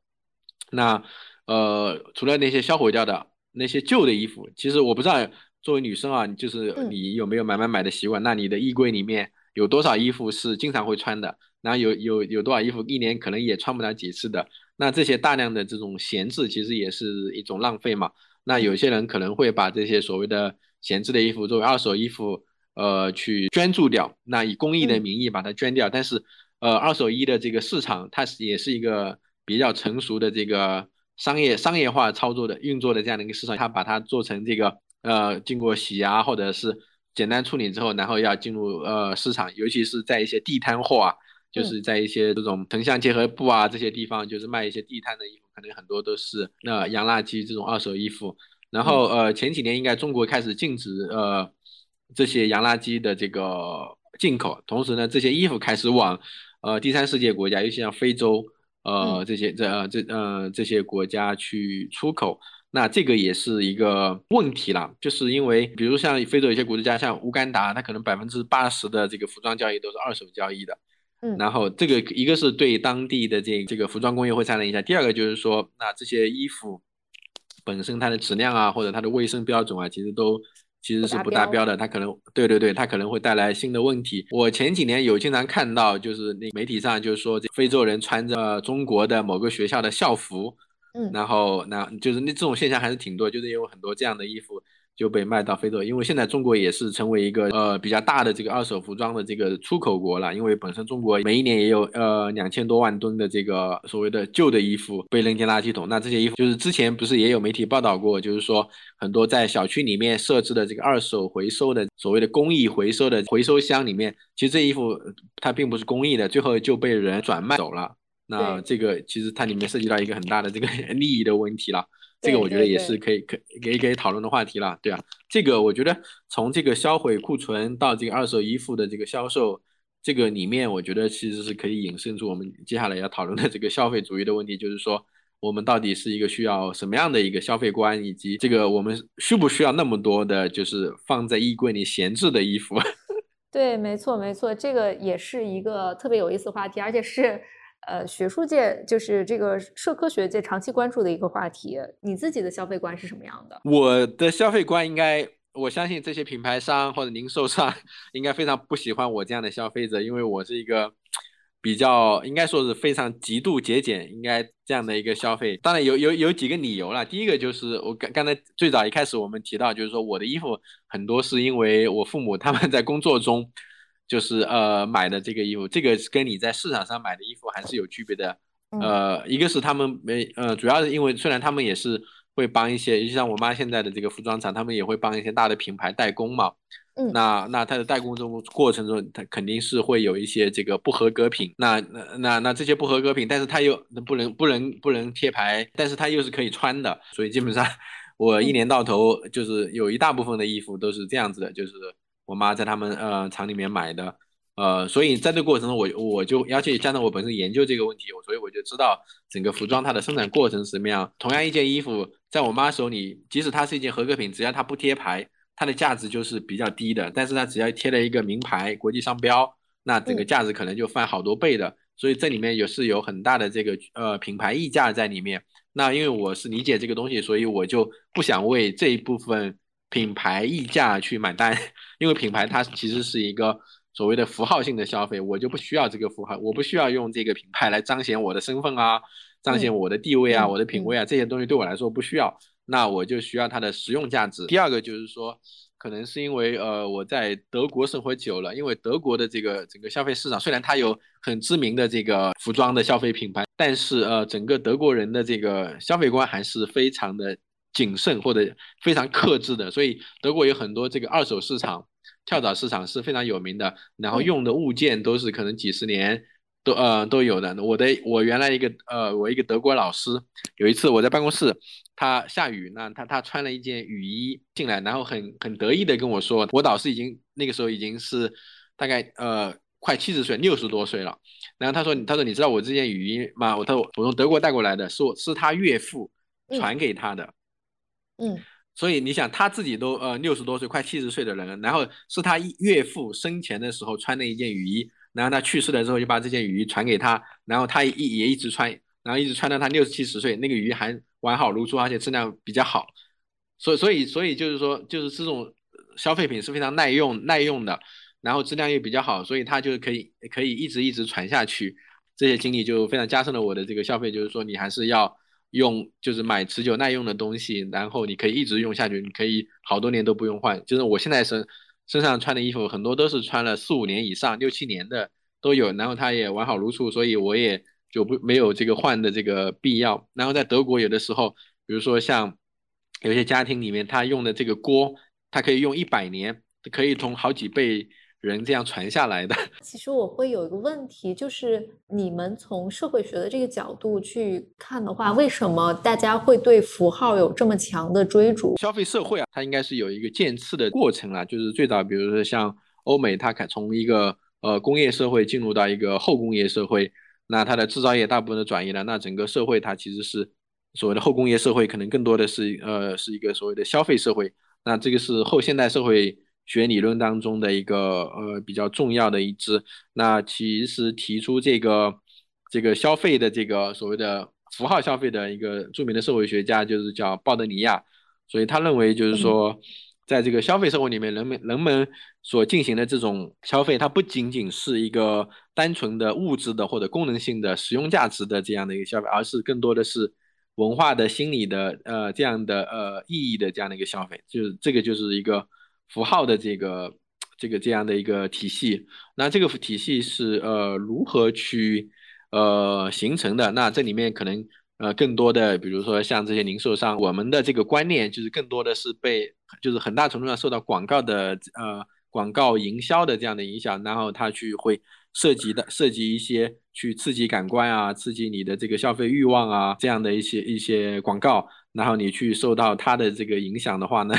A: 那呃，除了那些销毁掉的那些旧的衣服，其实我不知道，作为女生啊，就是你有没有买买买的习惯？那你的衣柜里面有多少衣服是经常会穿的？然后有有有多少衣服一年可能也穿不了几次的？那这些大量的这种闲置，其实也是一种浪费嘛。那有些人可能会把这些所谓的闲置的衣服作为二手衣服，呃，去捐助掉，那以公益的名义把它捐掉，但是。呃，二手衣的这个市场，它是也是一个比较成熟的这个商业商业化操作的运作的这样的一个市场，它把它做成这个呃，经过洗牙或者是简单处理之后，然后要进入呃市场，尤其是在一些地摊货啊，就是在一些这种城乡结合部啊这些地方，就是卖一些地摊的衣服，可能很多都是那洋垃圾这种二手衣服。然后呃前几年应该中国开始禁止呃这些洋垃圾的这个进口，同时呢这些衣服开始往呃第三世界国家，尤其像非洲呃这些这呃这呃这些国家去出口。那这个也是一个问题了，就是因为比如像非洲有些国家，像乌干达，它可能百分之八十的这个服装交易都是二手交易的，
B: 嗯，
A: 然后这个一个是对当地的这这个服装工业会产生影响，第二个就是说，那这些衣服本身它的质量啊，或者它的卫生标准啊，其实都其实是不达标的，它可能对对对，它可能会带来新的问题。我前几年有经常看到，就是那媒体上就是说，这非洲人穿着中国的某个学校的校服。
B: 嗯，
A: 然后那就是那这种现象还是挺多，就是因为很多这样的衣服就被卖到非洲，因为现在中国也是成为一个呃比较大的这个二手服装的这个出口国了，因为本身中国每一年也有呃两千多万吨的这个所谓的旧的衣服被扔进垃圾桶，那这些衣服就是之前不是也有媒体报道过，就是说很多在小区里面设置的这个二手回收的所谓的公益回收的回收箱里面，其实这衣服它并不是公益的，最后就被人转卖走了。那这个其实它里面涉及到一个很大的这个 <laughs> 利益的问题了，这个我觉得也是可以可可以可以讨论的话题了，对啊，这个我觉得从这个销毁库存到这个二手衣服的这个销售，这个里面我觉得其实是可以引申出我们接下来要讨论的这个消费主义的问题，就是说我们到底是一个需要什么样的一个消费观，以及这个我们需不需要那么多的就是放在衣柜里闲置的衣服？<laughs>
B: 对，没错没错，这个也是一个特别有意思的话题，而且是。呃，学术界就是这个社科学界长期关注的一个话题。你自己的消费观是什么样的？
A: 我的消费观应该，我相信这些品牌商或者零售商应该非常不喜欢我这样的消费者，因为我是一个比较应该说是非常极度节俭，应该这样的一个消费。当然有有有几个理由了。第一个就是我刚刚才最早一开始我们提到，就是说我的衣服很多是因为我父母他们在工作中。就是呃买的这个衣服，这个跟你在市场上买的衣服还是有区别的。呃，一个是他们没呃，主要是因为虽然他们也是会帮一些，就像我妈现在的这个服装厂，他们也会帮一些大的品牌代工嘛。
B: 嗯。
A: 那那他的代工中过程中，他肯定是会有一些这个不合格品。那那那那这些不合格品，但是他又不能不能不能贴牌，但是他又是可以穿的，所以基本上 <laughs> 我一年到头就是有一大部分的衣服都是这样子的，就是。我妈在他们呃厂里面买的，呃，所以在这过程中，我我就而且加上我本身研究这个问题，所以我就知道整个服装它的生产过程是什么样。同样一件衣服，在我妈手里，即使它是一件合格品，只要它不贴牌，它的价值就是比较低的。但是它只要贴了一个名牌、国际商标，那整个价值可能就翻好多倍的。所以这里面也是有很大的这个呃品牌溢价在里面。那因为我是理解这个东西，所以我就不想为这一部分。品牌溢价去买单，因为品牌它其实是一个所谓的符号性的消费，我就不需要这个符号，我不需要用这个品牌来彰显我的身份啊，彰显我的地位啊，我的品味啊，这些东西对我来说不需要，那我就需要它的实用价值。第二个就是说，可能是因为呃我在德国生活久了，因为德国的这个整个消费市场虽然它有很知名的这个服装的消费品牌，但是呃整个德国人的这个消费观还是非常的。谨慎或者非常克制的，所以德国有很多这个二手市场、跳蚤市场是非常有名的。然后用的物件都是可能几十年都呃都有的。我的我原来一个呃我一个德国老师，有一次我在办公室，他下雨，那他他穿了一件雨衣进来，然后很很得意的跟我说，我导师已经那个时候已经是大概呃快七十岁，六十多岁了。然后他说他说你知道我这件雨衣吗？我他说我从德国带过来的，是我是他岳父传给他的。
B: 嗯，嗯
A: 所以你想，他自己都呃六十多岁，快七十岁的人，然后是他岳父生前的时候穿的一件雨衣，然后他去世了之后就把这件雨衣传给他，然后他一也一直穿，然后一直穿到他六十七十岁，那个雨衣还完好如初，而且质量比较好。所以所以所以就是说，就是这种消费品是非常耐用耐用的，然后质量又比较好，所以他就可以可以一直一直传下去。这些经历就非常加深了我的这个消费，就是说你还是要。用就是买持久耐用的东西，然后你可以一直用下去，你可以好多年都不用换。就是我现在身身上穿的衣服很多都是穿了四五年以上、六七年的都有，然后它也完好如初，所以我也就不没有这个换的这个必要。然后在德国有的时候，比如说像有些家庭里面他用的这个锅，它可以用一百年，可以从好几辈人这样传下来的。<laughs>
B: 其实我会有一个问题，就是你们从社会学的这个角度去看的话，为什么大家会对符号有这么强的追逐？
A: 消费社会啊，它应该是有一个渐次的过程啊，就是最早，比如说像欧美，它开从一个呃工业社会进入到一个后工业社会，那它的制造业大部分的转移了，那整个社会它其实是所谓的后工业社会，可能更多的是呃是一个所谓的消费社会。那这个是后现代社会学理论当中的一个呃比较重要的一支。那其实提出这个这个消费的这个所谓的符号消费的一个著名的社会学家就是叫鲍德尼亚。所以他认为就是说，在这个消费社会里面，人们人们所进行的这种消费，它不仅仅是一个单纯的物质的或者功能性的实用价值的这样的一个消费，而是更多的是。文化的、心理的，呃，这样的呃意义的这样的一个消费，就是这个就是一个符号的这个这个这样的一个体系。那这个体系是呃如何去呃形成的？那这里面可能呃更多的，比如说像这些零售商，我们的这个观念就是更多的是被就是很大程度上受到广告的呃广告营销的这样的影响，然后他去会。涉及的涉及一些去刺激感官啊，刺激你的这个消费欲望啊，这样的一些一些广告，然后你去受到它的这个影响的话呢，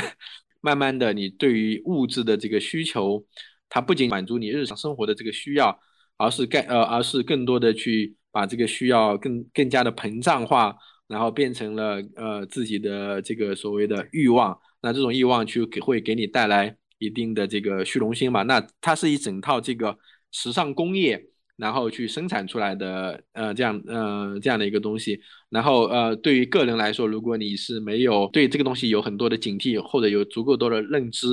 A: 慢慢的你对于物质的这个需求，它不仅满足你日常生活的这个需要，而是更呃而是更多的去把这个需要更更加的膨胀化，然后变成了呃自己的这个所谓的欲望，那这种欲望去给会给你带来一定的这个虚荣心嘛，那它是一整套这个。时尚工业，然后去生产出来的，呃，这样，呃，这样的一个东西。然后，呃，对于个人来说，如果你是没有对这个东西有很多的警惕，或者有足够多的认知，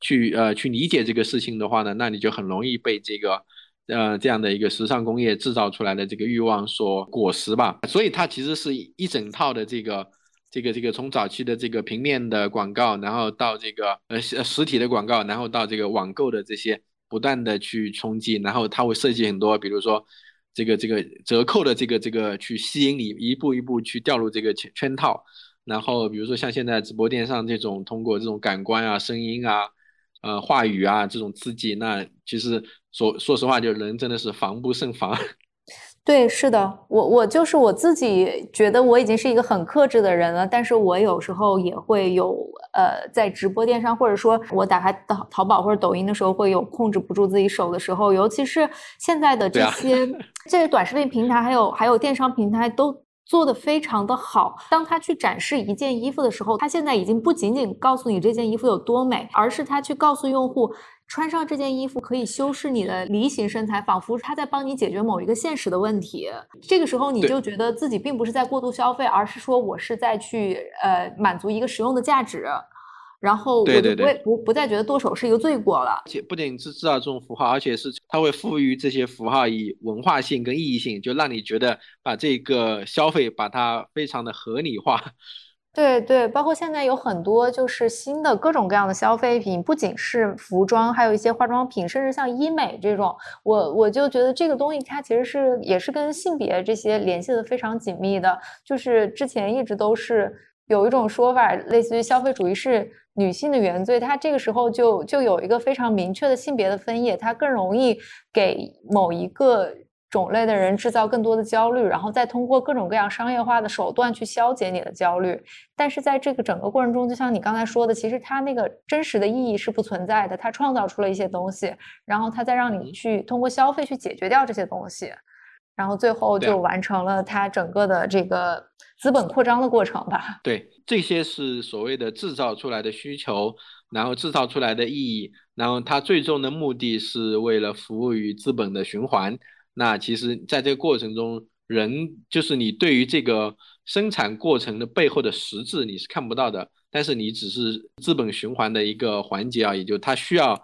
A: 去，呃，去理解这个事情的话呢，那你就很容易被这个，呃，这样的一个时尚工业制造出来的这个欲望所裹食吧。所以它其实是一整套的这个，这个，这个从早期的这个平面的广告，然后到这个，呃，实体的广告，然后到这个网购的这些。不断的去冲击，然后它会设计很多，比如说这个这个折扣的这个这个去吸引你一步一步去掉入这个圈圈套，然后比如说像现在直播电商这种通过这种感官啊、声音啊、呃话语啊这种刺激，那其实说说实话，就人真的是防不胜防。
B: 对，是的，我我就是我自己觉得我已经是一个很克制的人了，但是我有时候也会有呃，在直播电商或者说我打开淘淘宝或者抖音的时候，会有控制不住自己手的时候，尤其是现在的这些 <laughs> 这些短视频平台，还有还有电商平台都做的非常的好。当他去展示一件衣服的时候，他现在已经不仅仅告诉你这件衣服有多美，而是他去告诉用户。穿上这件衣服可以修饰你的梨形身材，仿佛他在帮你解决某一个现实的问题。这个时候你就觉得自己并不是在过度消费，而是说我是在去呃满足一个实用的价值。然后我就不会不不再觉得剁手是一个罪过了。
A: 且不仅是制造这种符号，而且是它会赋予这些符号以文化性跟意义性，就让你觉得把这个消费把它非常的合理化。
B: 对对，包括现在有很多就是新的各种各样的消费品，不仅是服装，还有一些化妆品，甚至像医美这种，我我就觉得这个东西它其实是也是跟性别这些联系的非常紧密的。就是之前一直都是有一种说法，类似于消费主义是女性的原罪，它这个时候就就有一个非常明确的性别的分野，它更容易给某一个。种类的人制造更多的焦虑，然后再通过各种各样商业化的手段去消解你的焦虑。但是在这个整个过程中，就像你刚才说的，其实它那个真实的意义是不存在的。它创造出了一些东西，然后它再让你去通过消费去解决掉这些东西，然后最后就完成了它整个的这个资本扩张的过程吧。
A: 对，这些是所谓的制造出来的需求，然后制造出来的意义，然后它最终的目的是为了服务于资本的循环。那其实，在这个过程中，人就是你对于这个生产过程的背后的实质你是看不到的，但是你只是资本循环的一个环节啊，也就它需要，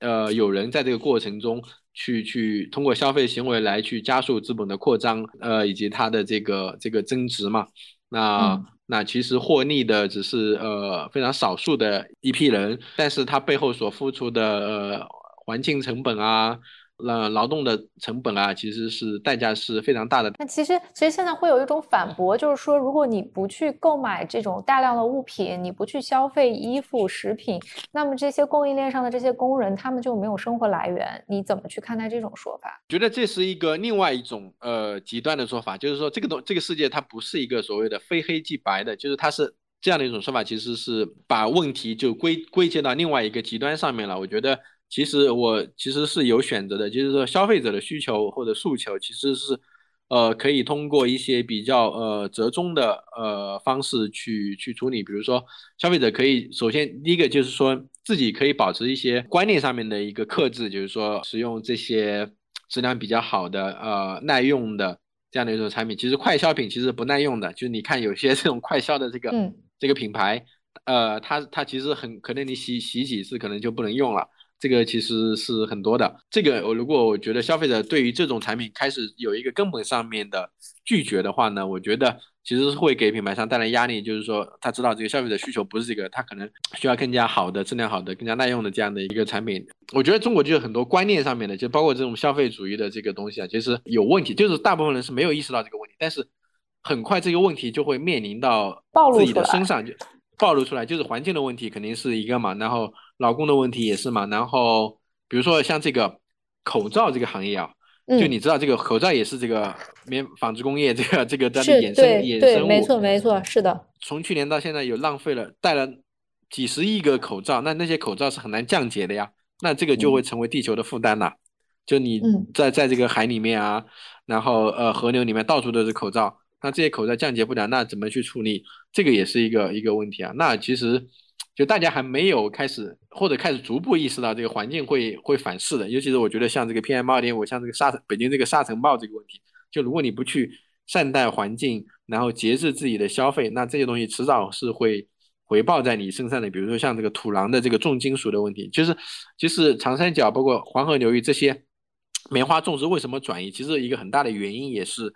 A: 呃，有人在这个过程中去去通过消费行为来去加速资本的扩张，呃，以及它的这个这个增值嘛。那那其实获利的只是呃非常少数的一批人，但是它背后所付出的呃环境成本啊。呃劳动的成本啊，其实是代价是非常大的。
B: 那其实其实现在会有一种反驳，就是说，如果你不去购买这种大量的物品，你不去消费衣服、食品，那么这些供应链上的这些工人，他们就没有生活来源。你怎么去看待这种说法？
A: 觉得这是一个另外一种呃极端的说法，就是说这个东这个世界它不是一个所谓的非黑即白的，就是它是。这样的一种说法，其实是把问题就归归结到另外一个极端上面了。我觉得，其实我其实是有选择的，就是说消费者的需求或者诉求，其实是，呃，可以通过一些比较呃折中的呃方式去去处理。比如说，消费者可以首先第一个就是说自己可以保持一些观念上面的一个克制，就是说使用这些质量比较好的呃耐用的这样的一种产品。其实快消品其实不耐用的，就是你看有些 <laughs> 这种快消的这个。这个品牌，呃，它它其实很可能你洗洗几次可能就不能用了，这个其实是很多的。这个我如果我觉得消费者对于这种产品开始有一个根本上面的拒绝的话呢，我觉得其实是会给品牌商带来压力，就是说他知道这个消费者需求不是这个，他可能需要更加好的、质量好的、更加耐用的这样的一个产品。我觉得中国就有很多观念上面的，就包括这种消费主义的这个东西啊，其实有问题，就是大部分人是没有意识到这个问题，但是。很快这个问题就会面临到自己的身上，就暴露出来，就是环境的问题肯定是一个嘛，然后劳工的问题也是嘛，然后比如说像这个口罩这个行业啊，就你知道这个口罩也是这个棉纺织工业这个这个的衍生衍生物，
B: 没错没错，是的。
A: 从去年到现在有浪费了带了几十亿个口罩，那那些口罩是很难降解的呀，那这个就会成为地球的负担呐。就你在在这个海里面啊，然后呃河流里面到处都是口罩。那这些口罩降解不了，那怎么去处理？这个也是一个一个问题啊。那其实就大家还没有开始，或者开始逐步意识到这个环境会会反噬的。尤其是我觉得像这个 PM 二点五，像这个沙尘，北京这个沙尘暴这个问题，就如果你不去善待环境，然后节制自己的消费，那这些东西迟早是会回报在你身上的。比如说像这个土壤的这个重金属的问题，就是其实长三角包括黄河流域这些 <tsk> 棉花种植为什么转移，其实一个很大的原因也是。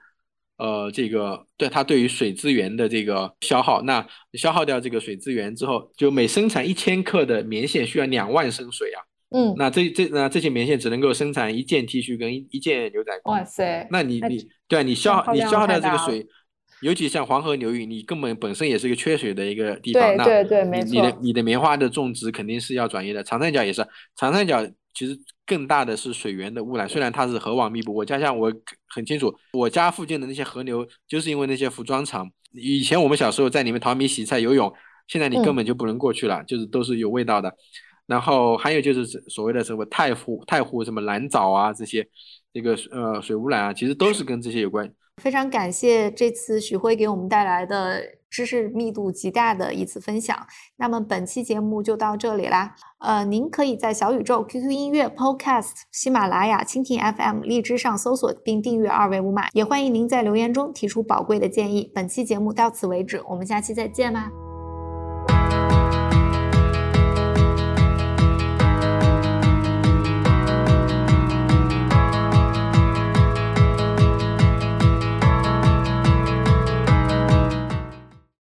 A: 呃，这个对它对于水资源的这个消耗，那消耗掉这个水资源之后，就每生产一千克的棉线需要两万升水啊。
B: 嗯，
A: 那这这那这些棉线只能够生产一件 T 恤跟一一件牛仔裤。
B: 哇塞！
A: 那你你对你消耗你消耗掉这个水，尤其像黄河流域，你根本本身也是一个缺水的一个地方。
B: 对对对，没错。
A: 你的你的棉花的种植肯定是要转移的。长三角也是，长三角。其实更大的是水源的污染，虽然它是河网密布，我家乡我很清楚，我家附近的那些河流，就是因为那些服装厂。以前我们小时候在里面淘米、洗菜、游泳，现在你根本就不能过去了，就是都是有味道的。然后还有就是所谓的什么太湖、太湖什么蓝藻啊这些，这个呃水污染啊，其实都是跟这些有关。
B: 非常感谢这次许辉给我们带来的。知识密度极大的一次分享，那么本期节目就到这里啦。呃，您可以在小宇宙、QQ 音乐、Podcast、喜马拉雅、蜻蜓 FM、荔枝上搜索并订阅二维码，也欢迎您在留言中提出宝贵的建议。本期节目到此为止，我们下期再见吧。